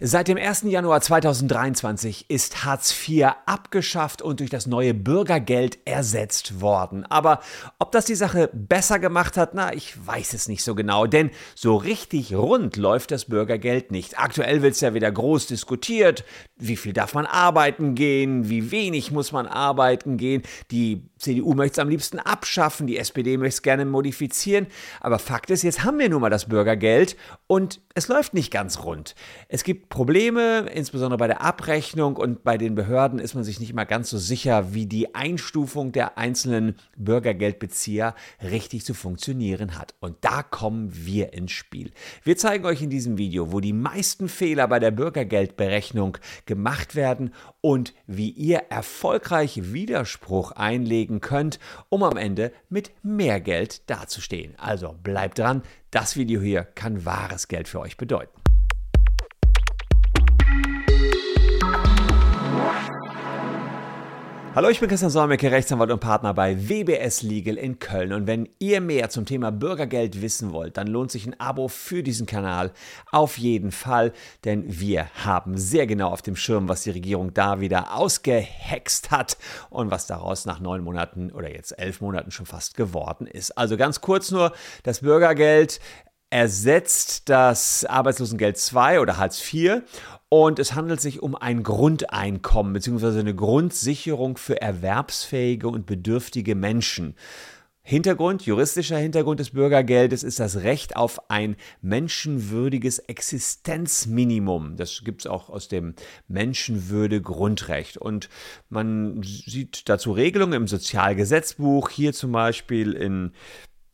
Seit dem 1. Januar 2023 ist Hartz IV abgeschafft und durch das neue Bürgergeld ersetzt worden. Aber ob das die Sache besser gemacht hat, na, ich weiß es nicht so genau, denn so richtig rund läuft das Bürgergeld nicht. Aktuell wird es ja wieder groß diskutiert, wie viel darf man arbeiten gehen, wie wenig muss man arbeiten gehen. Die CDU möchte es am liebsten abschaffen, die SPD möchte es gerne modifizieren. Aber Fakt ist, jetzt haben wir nun mal das Bürgergeld und es läuft nicht ganz rund. Es gibt Probleme, insbesondere bei der Abrechnung und bei den Behörden ist man sich nicht immer ganz so sicher, wie die Einstufung der einzelnen Bürgergeldbezieher richtig zu funktionieren hat. Und da kommen wir ins Spiel. Wir zeigen euch in diesem Video, wo die meisten Fehler bei der Bürgergeldberechnung gemacht werden und wie ihr erfolgreich Widerspruch einlegen könnt, um am Ende mit mehr Geld dazustehen. Also bleibt dran, das Video hier kann wahres Geld für euch bedeuten. Hallo, ich bin Christian Solmecke, Rechtsanwalt und Partner bei WBS Legal in Köln. Und wenn ihr mehr zum Thema Bürgergeld wissen wollt, dann lohnt sich ein Abo für diesen Kanal auf jeden Fall, denn wir haben sehr genau auf dem Schirm, was die Regierung da wieder ausgehext hat und was daraus nach neun Monaten oder jetzt elf Monaten schon fast geworden ist. Also ganz kurz nur, das Bürgergeld ersetzt das Arbeitslosengeld 2 oder Hartz IV und es handelt sich um ein Grundeinkommen bzw. eine Grundsicherung für erwerbsfähige und bedürftige Menschen. Hintergrund, juristischer Hintergrund des Bürgergeldes ist das Recht auf ein menschenwürdiges Existenzminimum. Das gibt es auch aus dem Menschenwürde-Grundrecht. Und man sieht dazu Regelungen im Sozialgesetzbuch, hier zum Beispiel in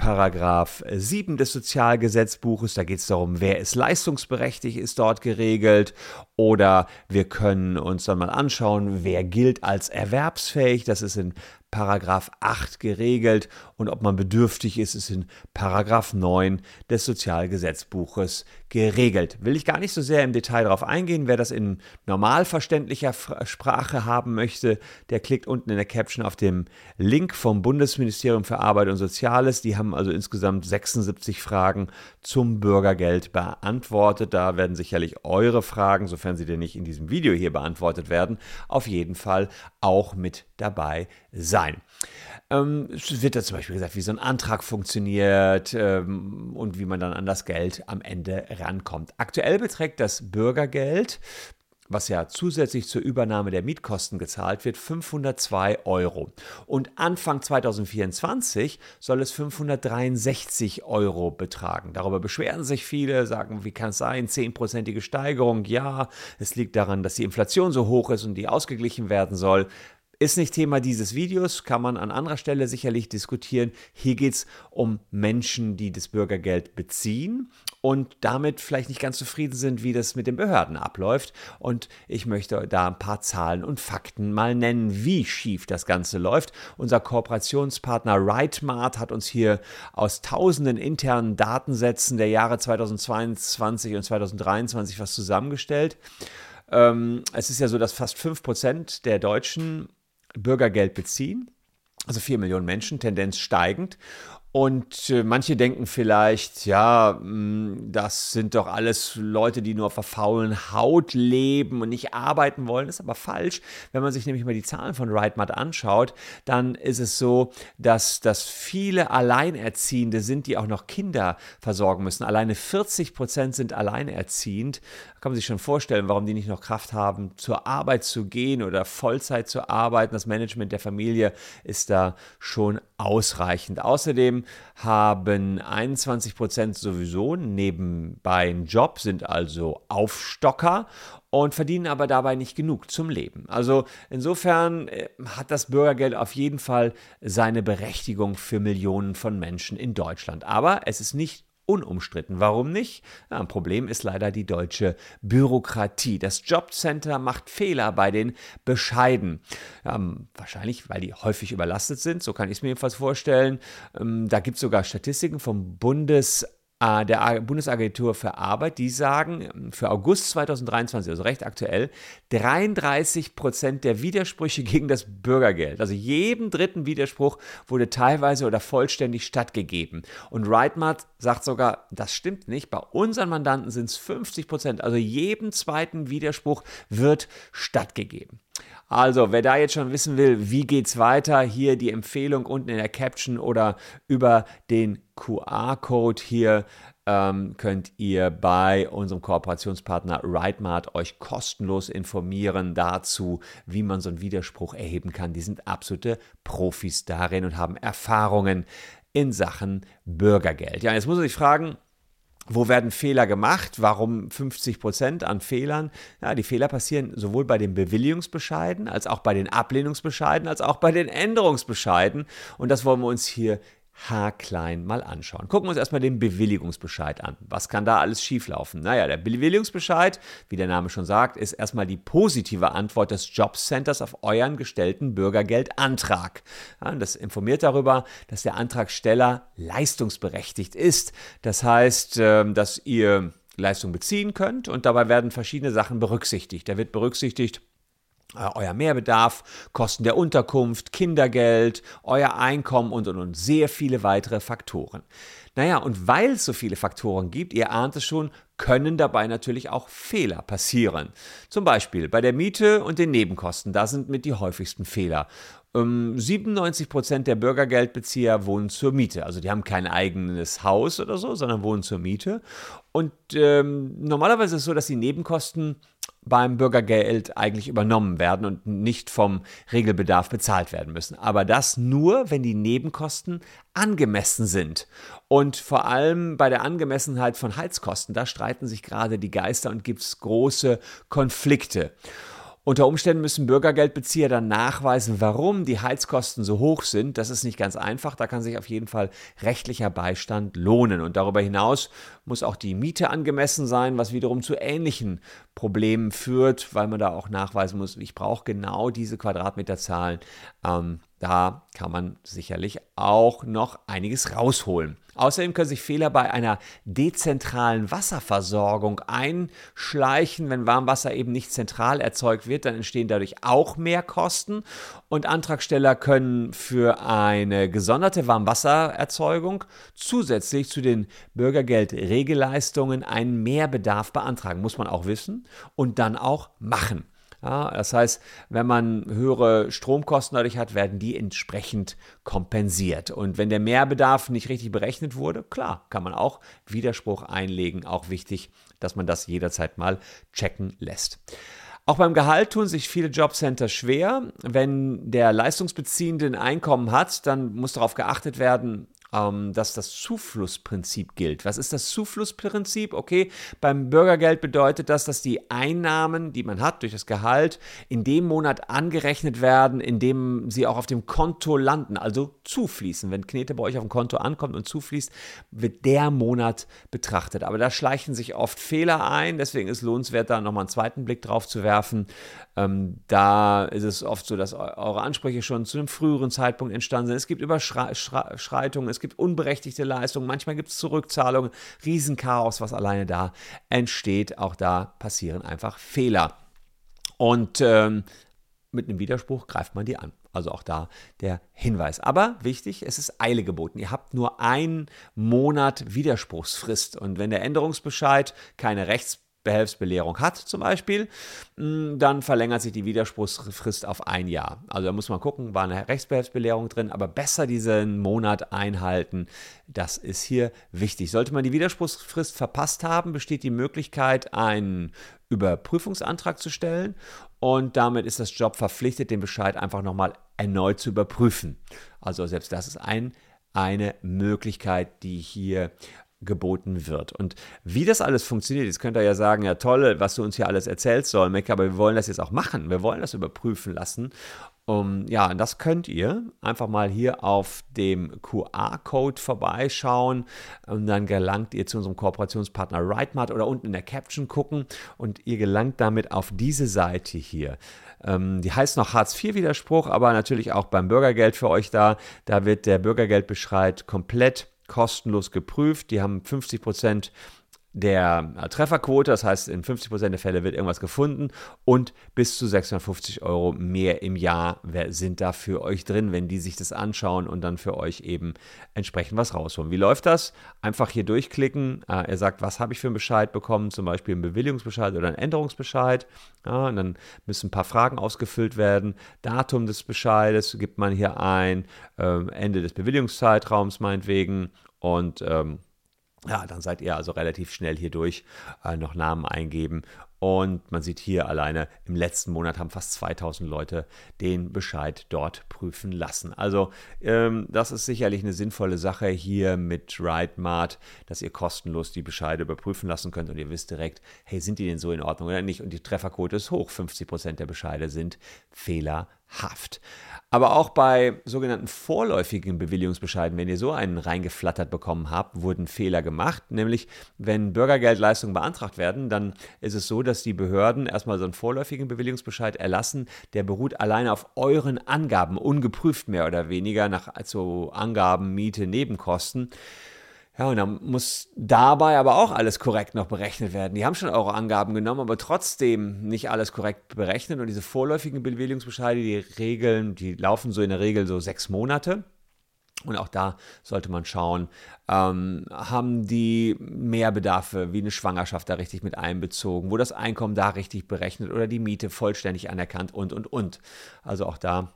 Paragraph 7 des Sozialgesetzbuches, da geht es darum, wer ist leistungsberechtigt, ist dort geregelt. Oder wir können uns dann mal anschauen, wer gilt als erwerbsfähig. Das ist in Paragraph 8 geregelt und ob man bedürftig ist, ist in Paragraph 9 des Sozialgesetzbuches geregelt. Will ich gar nicht so sehr im Detail darauf eingehen. Wer das in normalverständlicher Sprache haben möchte, der klickt unten in der Caption auf den Link vom Bundesministerium für Arbeit und Soziales. Die haben also insgesamt 76 Fragen zum Bürgergeld beantwortet. Da werden sicherlich eure Fragen, sofern sie denn nicht in diesem Video hier beantwortet werden, auf jeden Fall auch mit dabei sein. Ähm, es wird da zum Beispiel gesagt, wie so ein Antrag funktioniert ähm, und wie man dann an das Geld am Ende rankommt. Aktuell beträgt das Bürgergeld was ja zusätzlich zur Übernahme der Mietkosten gezahlt wird, 502 Euro. Und Anfang 2024 soll es 563 Euro betragen. Darüber beschweren sich viele, sagen, wie kann es sein, 10%ige Steigerung? Ja, es liegt daran, dass die Inflation so hoch ist und die ausgeglichen werden soll. Ist nicht Thema dieses Videos, kann man an anderer Stelle sicherlich diskutieren. Hier geht es um Menschen, die das Bürgergeld beziehen und damit vielleicht nicht ganz zufrieden sind, wie das mit den Behörden abläuft. Und ich möchte da ein paar Zahlen und Fakten mal nennen, wie schief das Ganze läuft. Unser Kooperationspartner RightMart hat uns hier aus tausenden internen Datensätzen der Jahre 2022 und 2023 was zusammengestellt. Ähm, es ist ja so, dass fast 5% der Deutschen Bürgergeld beziehen. Also 4 Millionen Menschen, Tendenz steigend. Und äh, manche denken vielleicht, ja, mh, hm, das sind doch alles Leute, die nur auf der faulen Haut leben und nicht arbeiten wollen. Das ist aber falsch. Wenn man sich nämlich mal die Zahlen von RightMat anschaut, dann ist es so, dass, dass viele Alleinerziehende sind, die auch noch Kinder versorgen müssen. Alleine 40 Prozent sind alleinerziehend. Kann man sich schon vorstellen, warum die nicht noch Kraft haben, zur Arbeit zu gehen oder Vollzeit zu arbeiten. Das Management der Familie ist da schon ausreichend. Außerdem haben 21 Prozent sowieso nebenbei einen Job, sind also Aufstocker und verdienen aber dabei nicht genug zum Leben. Also insofern äh, hat das Bürgergeld auf jeden Fall seine Berechtigung für Millionen von Menschen in Deutschland. Aber es ist nicht unumstritten. Warum nicht? Ja, ein Problem ist leider die deutsche Bürokratie. Das Jobcenter macht Fehler bei den Bescheiden. Ja, wahrscheinlich, weil die häufig überlastet sind, so kann ich es mir jedenfalls vorstellen. Ähm, da gibt es sogar Statistiken vom Bundes der Bundesagentur für Arbeit, die sagen für August 2023, also recht aktuell, 33 Prozent der Widersprüche gegen das Bürgergeld, also jedem dritten Widerspruch wurde teilweise oder vollständig stattgegeben. Und Rightmart sagt sogar, das stimmt nicht, bei unseren Mandanten sind es 50 Prozent, also jedem zweiten Widerspruch wird stattgegeben. Also, wer da jetzt schon wissen will, wie geht's weiter, hier die Empfehlung unten in der Caption oder über den QR-Code hier ähm, könnt ihr bei unserem Kooperationspartner Rightmart euch kostenlos informieren dazu, wie man so einen Widerspruch erheben kann. Die sind absolute Profis darin und haben Erfahrungen in Sachen Bürgergeld. Ja, jetzt muss man sich fragen, wo werden Fehler gemacht? Warum 50 Prozent an Fehlern? Ja, die Fehler passieren sowohl bei den Bewilligungsbescheiden als auch bei den Ablehnungsbescheiden als auch bei den Änderungsbescheiden. Und das wollen wir uns hier haarklein mal anschauen. Gucken wir uns erstmal den Bewilligungsbescheid an. Was kann da alles schieflaufen? Naja, der Bewilligungsbescheid, wie der Name schon sagt, ist erstmal die positive Antwort des Jobcenters auf euren gestellten Bürgergeldantrag. Ja, das informiert darüber, dass der Antragsteller leistungsberechtigt ist. Das heißt, ähm, dass ihr Leistung beziehen könnt und dabei werden verschiedene Sachen berücksichtigt. Da wird berücksichtigt, euer Mehrbedarf, Kosten der Unterkunft, Kindergeld, euer Einkommen und, und, und sehr viele weitere Faktoren. Naja, und weil es so viele Faktoren gibt, ihr ahnt es schon, können dabei natürlich auch Fehler passieren. Zum Beispiel bei der Miete und den Nebenkosten, da sind mit die häufigsten Fehler. 97 ähm, Prozent der Bürgergeldbezieher wohnen zur Miete. Also die haben kein eigenes Haus oder so, sondern wohnen zur Miete. Und ähm, normalerweise ist es so, dass die Nebenkosten beim Bürgergeld eigentlich übernommen werden und nicht vom Regelbedarf bezahlt werden müssen. Aber das nur, wenn die Nebenkosten angemessen sind. Und vor allem bei der Angemessenheit von Heizkosten, da streiten sich gerade die Geister und gibt es große Konflikte. Unter Umständen müssen Bürgergeldbezieher dann nachweisen, warum die Heizkosten so hoch sind. Das ist nicht ganz einfach. Da kann sich auf jeden Fall rechtlicher Beistand lohnen. Und darüber hinaus muss auch die Miete angemessen sein, was wiederum zu ähnlichen Problemen führt, weil man da auch nachweisen muss, ich brauche genau diese Quadratmeterzahlen. Ähm, da kann man sicherlich auch noch einiges rausholen. Außerdem können sich Fehler bei einer dezentralen Wasserversorgung einschleichen. Wenn Warmwasser eben nicht zentral erzeugt wird, dann entstehen dadurch auch mehr Kosten. Und Antragsteller können für eine gesonderte Warmwassererzeugung zusätzlich zu den Bürgergeldregelleistungen einen Mehrbedarf beantragen. Muss man auch wissen und dann auch machen. Ja, das heißt, wenn man höhere Stromkosten dadurch hat, werden die entsprechend kompensiert. Und wenn der Mehrbedarf nicht richtig berechnet wurde, klar, kann man auch Widerspruch einlegen. Auch wichtig, dass man das jederzeit mal checken lässt. Auch beim Gehalt tun sich viele Jobcenter schwer. Wenn der Leistungsbeziehende ein Einkommen hat, dann muss darauf geachtet werden, ähm, dass das Zuflussprinzip gilt. Was ist das Zuflussprinzip? Okay, beim Bürgergeld bedeutet das, dass die Einnahmen, die man hat durch das Gehalt, in dem Monat angerechnet werden, in dem sie auch auf dem Konto landen, also zufließen. Wenn Knete bei euch auf dem Konto ankommt und zufließt, wird der Monat betrachtet. Aber da schleichen sich oft Fehler ein, deswegen ist lohnenswert, da nochmal einen zweiten Blick drauf zu werfen. Ähm, da ist es oft so, dass eure Ansprüche schon zu einem früheren Zeitpunkt entstanden sind. Es gibt Überschreitungen, es gibt unberechtigte Leistungen, manchmal gibt es Zurückzahlungen, Riesenchaos, was alleine da entsteht. Auch da passieren einfach Fehler. Und ähm, mit einem Widerspruch greift man die an. Also auch da der Hinweis. Aber wichtig, es ist Eile geboten. Ihr habt nur einen Monat Widerspruchsfrist. Und wenn der Änderungsbescheid keine Rechts Behelfsbelehrung hat zum Beispiel, mm, dann verlängert sich die Widerspruchsfrist auf ein Jahr. Also da muss man gucken, war eine Rechtsbehelfsbelehrung drin, aber besser diesen Monat einhalten. Das ist hier wichtig. Sollte man die Widerspruchsfrist verpasst haben, besteht die Möglichkeit, einen Überprüfungsantrag zu stellen und damit ist das Job verpflichtet, den Bescheid einfach nochmal erneut zu überprüfen. Also selbst das ist ein, eine Möglichkeit, die hier geboten wird. Und wie das alles funktioniert, jetzt könnt ihr ja sagen, ja toll, was du uns hier alles erzählst, Solmecke, aber wir wollen das jetzt auch machen. Wir wollen das überprüfen lassen. Um, ja, und das könnt ihr einfach mal hier auf dem QR-Code vorbeischauen und dann gelangt ihr zu unserem Kooperationspartner Rightmart oder unten in der Caption gucken und ihr gelangt damit auf diese Seite hier. Ähm, die heißt noch Hartz-IV-Widerspruch, aber natürlich auch beim Bürgergeld für euch da. Da wird der Bürgergeldbescheid komplett kostenlos geprüft. Die haben 50 Prozent der äh, Trefferquote, das heißt, in 50% der Fälle wird irgendwas gefunden und bis zu 650 Euro mehr im Jahr sind da für euch drin, wenn die sich das anschauen und dann für euch eben entsprechend was rausholen. Wie läuft das? Einfach hier durchklicken. Äh, er sagt, was habe ich für einen Bescheid bekommen, zum Beispiel einen Bewilligungsbescheid oder einen Änderungsbescheid. Ja, und dann müssen ein paar Fragen ausgefüllt werden. Datum des Bescheides gibt man hier ein, äh, Ende des Bewilligungszeitraums meinetwegen und ähm, ja, dann seid ihr also relativ schnell hier durch, äh, noch Namen eingeben. Und man sieht hier alleine, im letzten Monat haben fast 2000 Leute den Bescheid dort prüfen lassen. Also ähm, das ist sicherlich eine sinnvolle Sache hier mit RideMart, dass ihr kostenlos die Bescheide überprüfen lassen könnt und ihr wisst direkt, hey, sind die denn so in Ordnung oder nicht? Und die Trefferquote ist hoch, 50% der Bescheide sind fehlerhaft. Aber auch bei sogenannten vorläufigen Bewilligungsbescheiden, wenn ihr so einen reingeflattert bekommen habt, wurden Fehler gemacht. Nämlich, wenn Bürgergeldleistungen beantragt werden, dann ist es so, dass die Behörden erstmal so einen vorläufigen Bewilligungsbescheid erlassen. Der beruht alleine auf euren Angaben, ungeprüft mehr oder weniger nach so Angaben, Miete, Nebenkosten. Ja, und dann muss dabei aber auch alles korrekt noch berechnet werden. Die haben schon eure Angaben genommen, aber trotzdem nicht alles korrekt berechnet. Und diese vorläufigen Bewilligungsbescheide, die Regeln, die laufen so in der Regel so sechs Monate. Und auch da sollte man schauen, ähm, haben die Mehrbedarfe wie eine Schwangerschaft da richtig mit einbezogen, wo das Einkommen da richtig berechnet oder die Miete vollständig anerkannt und, und, und. Also auch da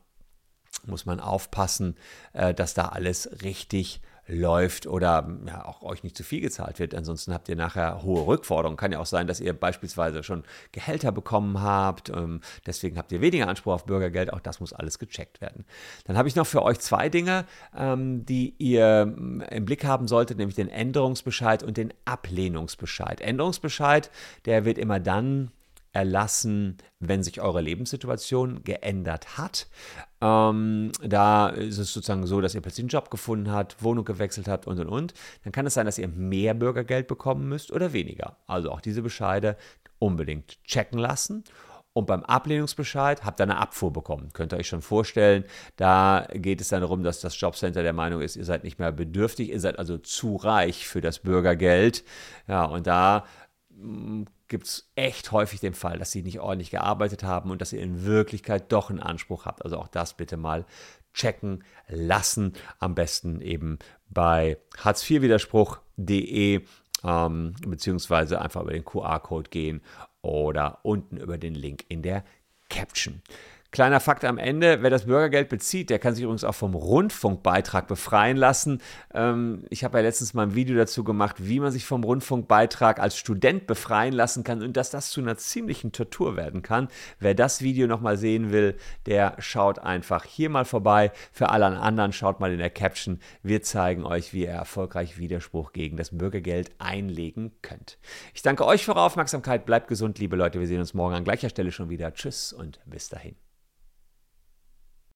muss man aufpassen, äh, dass da alles richtig läuft oder ja, auch euch nicht zu viel gezahlt wird. Ansonsten habt ihr nachher hohe Rückforderungen. Kann ja auch sein, dass ihr beispielsweise schon Gehälter bekommen habt. Ähm, deswegen habt ihr weniger Anspruch auf Bürgergeld. Auch das muss alles gecheckt werden. Dann habe ich noch für euch zwei Dinge, ähm, die ihr ähm, im Blick haben solltet, nämlich den Änderungsbescheid und den Ablehnungsbescheid. Änderungsbescheid, der wird immer dann erlassen, wenn sich eure Lebenssituation geändert hat. Ähm, da ist es sozusagen so, dass ihr plötzlich einen Job gefunden habt, Wohnung gewechselt habt und und und. Dann kann es sein, dass ihr mehr Bürgergeld bekommen müsst oder weniger. Also auch diese Bescheide unbedingt checken lassen. Und beim Ablehnungsbescheid habt ihr eine Abfuhr bekommen. Könnt ihr euch schon vorstellen, da geht es dann darum, dass das Jobcenter der Meinung ist, ihr seid nicht mehr bedürftig, ihr seid also zu reich für das Bürgergeld. Ja, und da mm, gibt es echt häufig den Fall, dass sie nicht ordentlich gearbeitet haben und dass ihr in Wirklichkeit doch einen Anspruch habt. Also auch das bitte mal checken lassen. Am besten eben bei hartz-IV-widerspruch.de ähm, beziehungsweise einfach über den QR-Code gehen oder unten über den Link in der Caption. Kleiner Fakt am Ende, wer das Bürgergeld bezieht, der kann sich übrigens auch vom Rundfunkbeitrag befreien lassen. Ähm, ich habe ja letztens mal ein Video dazu gemacht, wie man sich vom Rundfunkbeitrag als Student befreien lassen kann und dass das zu einer ziemlichen Tortur werden kann. Wer das Video nochmal sehen will, der schaut einfach hier mal vorbei. Für alle anderen schaut mal in der Caption. Wir zeigen euch, wie ihr erfolgreich Widerspruch gegen das Bürgergeld einlegen könnt. Ich danke euch für eure Aufmerksamkeit. Bleibt gesund, liebe Leute. Wir sehen uns morgen an gleicher Stelle schon wieder. Tschüss und bis dahin.